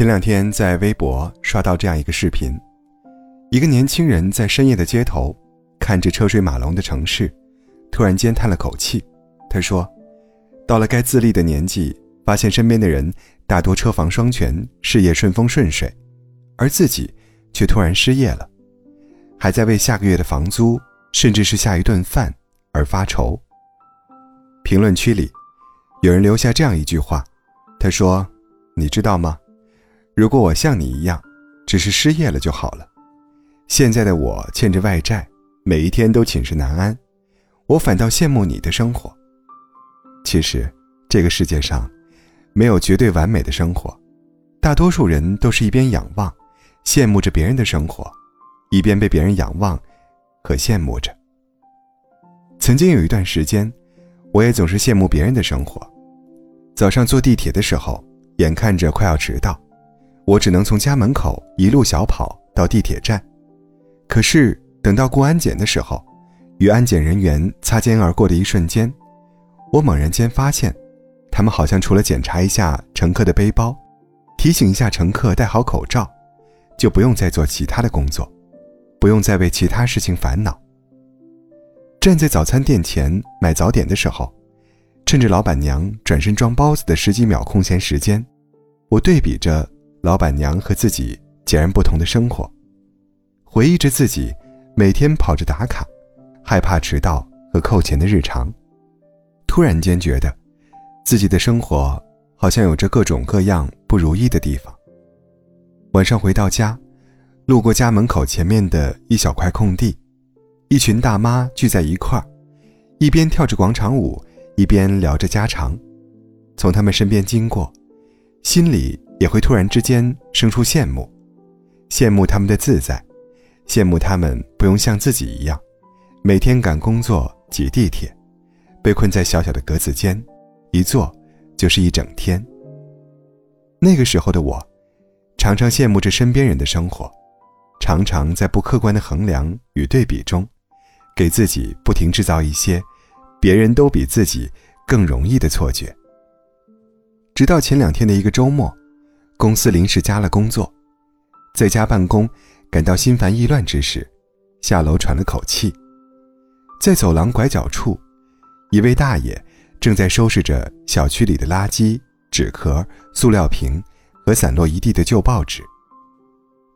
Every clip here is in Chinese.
前两天在微博刷到这样一个视频，一个年轻人在深夜的街头，看着车水马龙的城市，突然间叹了口气。他说：“到了该自立的年纪，发现身边的人大多车房双全，事业顺风顺水，而自己却突然失业了，还在为下个月的房租，甚至是下一顿饭而发愁。”评论区里，有人留下这样一句话：“他说，你知道吗？”如果我像你一样，只是失业了就好了。现在的我欠着外债，每一天都寝食难安，我反倒羡慕你的生活。其实，这个世界上没有绝对完美的生活，大多数人都是一边仰望、羡慕着别人的生活，一边被别人仰望和羡慕着。曾经有一段时间，我也总是羡慕别人的生活。早上坐地铁的时候，眼看着快要迟到。我只能从家门口一路小跑到地铁站，可是等到过安检的时候，与安检人员擦肩而过的一瞬间，我猛然间发现，他们好像除了检查一下乘客的背包，提醒一下乘客戴好口罩，就不用再做其他的工作，不用再为其他事情烦恼。站在早餐店前买早点的时候，趁着老板娘转身装包子的十几秒空闲时间，我对比着。老板娘和自己截然不同的生活，回忆着自己每天跑着打卡，害怕迟到和扣钱的日常，突然间觉得，自己的生活好像有着各种各样不如意的地方。晚上回到家，路过家门口前面的一小块空地，一群大妈聚在一块儿，一边跳着广场舞，一边聊着家常，从他们身边经过，心里。也会突然之间生出羡慕，羡慕他们的自在，羡慕他们不用像自己一样，每天赶工作挤地铁，被困在小小的格子间，一坐就是一整天。那个时候的我，常常羡慕着身边人的生活，常常在不客观的衡量与对比中，给自己不停制造一些别人都比自己更容易的错觉。直到前两天的一个周末。公司临时加了工作，在家办公感到心烦意乱之时，下楼喘了口气，在走廊拐角处，一位大爷正在收拾着小区里的垃圾、纸壳、塑料瓶和散落一地的旧报纸。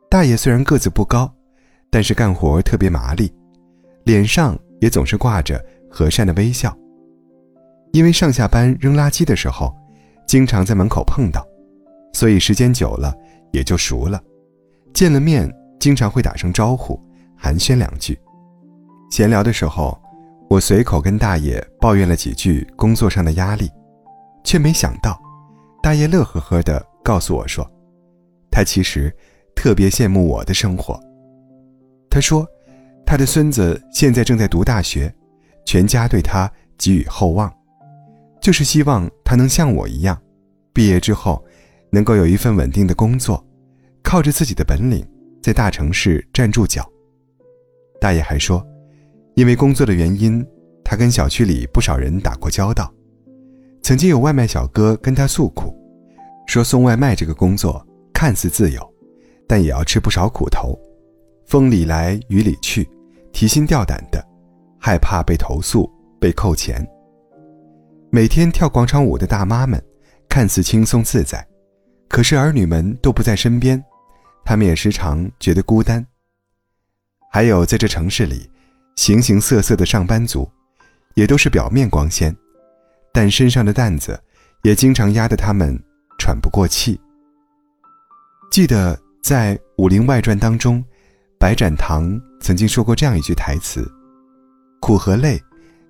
大爷虽然个子不高，但是干活特别麻利，脸上也总是挂着和善的微笑。因为上下班扔垃圾的时候，经常在门口碰到。所以时间久了也就熟了，见了面经常会打声招呼，寒暄两句。闲聊的时候，我随口跟大爷抱怨了几句工作上的压力，却没想到，大爷乐呵呵地告诉我说，他其实特别羡慕我的生活。他说，他的孙子现在正在读大学，全家对他寄予厚望，就是希望他能像我一样，毕业之后。能够有一份稳定的工作，靠着自己的本领在大城市站住脚。大爷还说，因为工作的原因，他跟小区里不少人打过交道。曾经有外卖小哥跟他诉苦，说送外卖这个工作看似自由，但也要吃不少苦头，风里来雨里去，提心吊胆的，害怕被投诉被扣钱。每天跳广场舞的大妈们，看似轻松自在。可是儿女们都不在身边，他们也时常觉得孤单。还有在这城市里，形形色色的上班族，也都是表面光鲜，但身上的担子也经常压得他们喘不过气。记得在《武林外传》当中，白展堂曾经说过这样一句台词：“苦和累，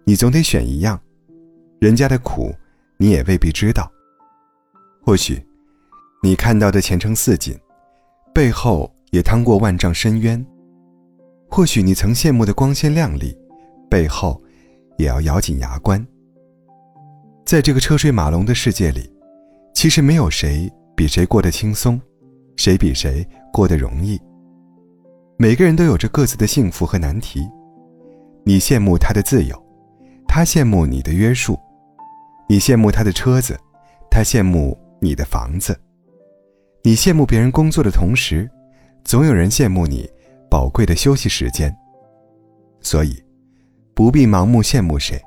你总得选一样，人家的苦，你也未必知道。或许。”你看到的前程似锦，背后也趟过万丈深渊。或许你曾羡慕的光鲜亮丽，背后也要咬紧牙关。在这个车水马龙的世界里，其实没有谁比谁过得轻松，谁比谁过得容易。每个人都有着各自的幸福和难题。你羡慕他的自由，他羡慕你的约束；你羡慕他的车子，他羡慕你的房子。你羡慕别人工作的同时，总有人羡慕你宝贵的休息时间。所以，不必盲目羡慕谁，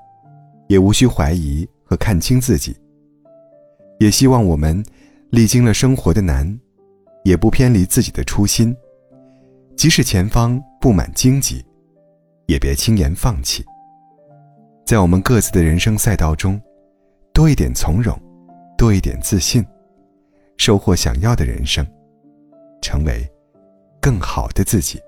也无需怀疑和看清自己。也希望我们历经了生活的难，也不偏离自己的初心。即使前方布满荆棘，也别轻言放弃。在我们各自的人生赛道中，多一点从容，多一点自信，收获想要的人生，成为更好的自己。